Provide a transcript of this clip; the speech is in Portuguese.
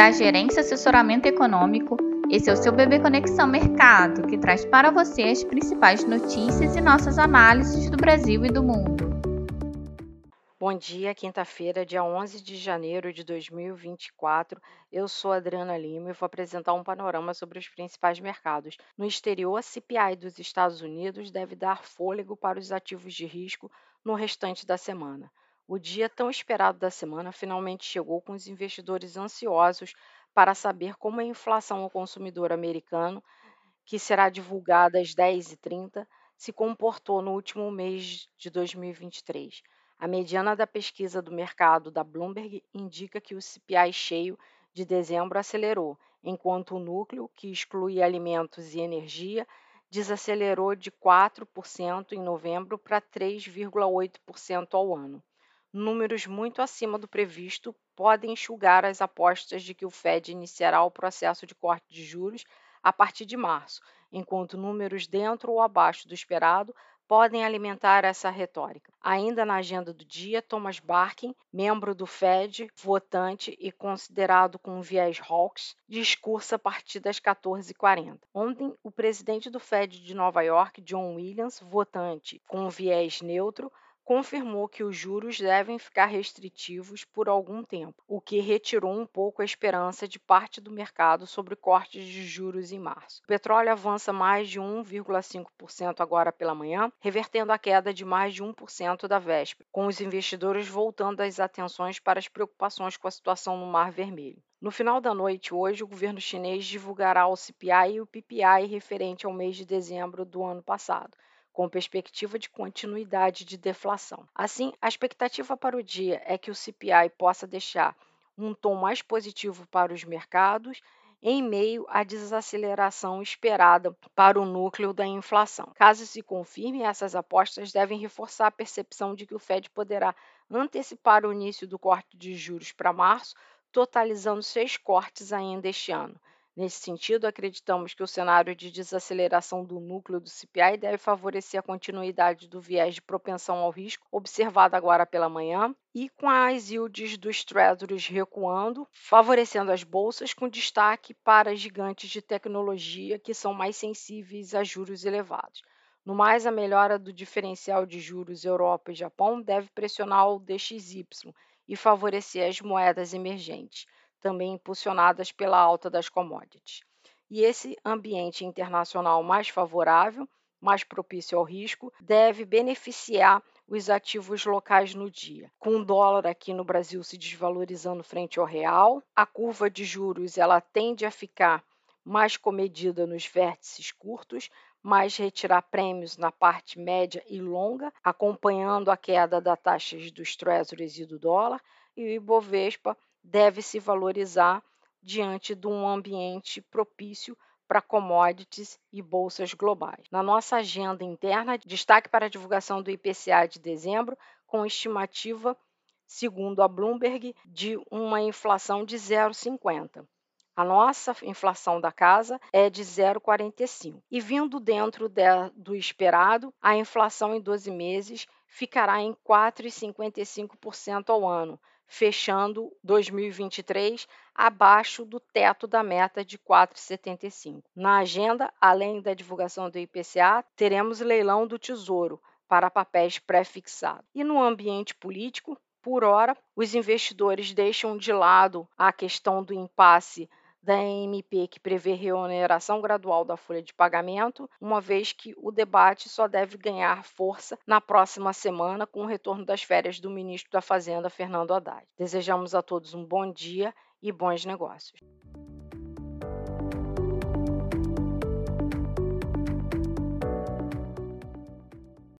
da Gerência Assessoramento Econômico. Esse é o seu Bebê Conexão Mercado, que traz para você as principais notícias e nossas análises do Brasil e do mundo. Bom dia, quinta-feira, dia 11 de janeiro de 2024. Eu sou Adriana Lima e vou apresentar um panorama sobre os principais mercados. No exterior, a CPI dos Estados Unidos deve dar fôlego para os ativos de risco no restante da semana. O dia tão esperado da semana finalmente chegou com os investidores ansiosos para saber como a inflação ao consumidor americano, que será divulgada às 10h30, se comportou no último mês de 2023. A mediana da pesquisa do mercado da Bloomberg indica que o CPI cheio de dezembro acelerou, enquanto o núcleo, que exclui alimentos e energia, desacelerou de 4% em novembro para 3,8% ao ano números muito acima do previsto podem enxugar as apostas de que o Fed iniciará o processo de corte de juros a partir de março, enquanto números dentro ou abaixo do esperado podem alimentar essa retórica. Ainda na agenda do dia, Thomas Barkin, membro do Fed, votante e considerado com viés hawks, discursa a partir das 14h40. Ontem, o presidente do Fed de Nova York, John Williams, votante com viés neutro, confirmou que os juros devem ficar restritivos por algum tempo, o que retirou um pouco a esperança de parte do mercado sobre cortes de juros em março. O petróleo avança mais de 1,5% agora pela manhã, revertendo a queda de mais de 1% da véspera, com os investidores voltando as atenções para as preocupações com a situação no Mar Vermelho. No final da noite, hoje, o governo chinês divulgará o CPI e o PPI referente ao mês de dezembro do ano passado com perspectiva de continuidade de deflação. Assim, a expectativa para o dia é que o CPI possa deixar um tom mais positivo para os mercados em meio à desaceleração esperada para o núcleo da inflação. Caso se confirme, essas apostas devem reforçar a percepção de que o Fed poderá antecipar o início do corte de juros para março, totalizando seis cortes ainda este ano. Nesse sentido, acreditamos que o cenário de desaceleração do núcleo do CPI deve favorecer a continuidade do viés de propensão ao risco observado agora pela manhã e com as yields dos treasuries recuando, favorecendo as bolsas com destaque para gigantes de tecnologia que são mais sensíveis a juros elevados. No mais, a melhora do diferencial de juros Europa e Japão deve pressionar o DXY e favorecer as moedas emergentes também impulsionadas pela alta das commodities. E esse ambiente internacional mais favorável, mais propício ao risco, deve beneficiar os ativos locais no dia. Com o dólar aqui no Brasil se desvalorizando frente ao real, a curva de juros ela tende a ficar mais comedida nos vértices curtos, mas retirar prêmios na parte média e longa, acompanhando a queda das taxas dos treasuries e do dólar, e o Ibovespa deve se valorizar diante de um ambiente propício para commodities e bolsas globais. Na nossa agenda interna, destaque para a divulgação do IPCA de dezembro, com estimativa, segundo a Bloomberg, de uma inflação de 0,50. A nossa inflação da casa é de 0,45. E vindo dentro de, do esperado, a inflação em 12 meses ficará em 4,55% ao ano, fechando 2023 abaixo do teto da meta de 4,75. Na agenda, além da divulgação do IPCA, teremos leilão do Tesouro para papéis pré-fixados. E no ambiente político, por hora, os investidores deixam de lado a questão do impasse da MP que prevê reoneração gradual da folha de pagamento, uma vez que o debate só deve ganhar força na próxima semana com o retorno das férias do ministro da Fazenda, Fernando Haddad. Desejamos a todos um bom dia e bons negócios.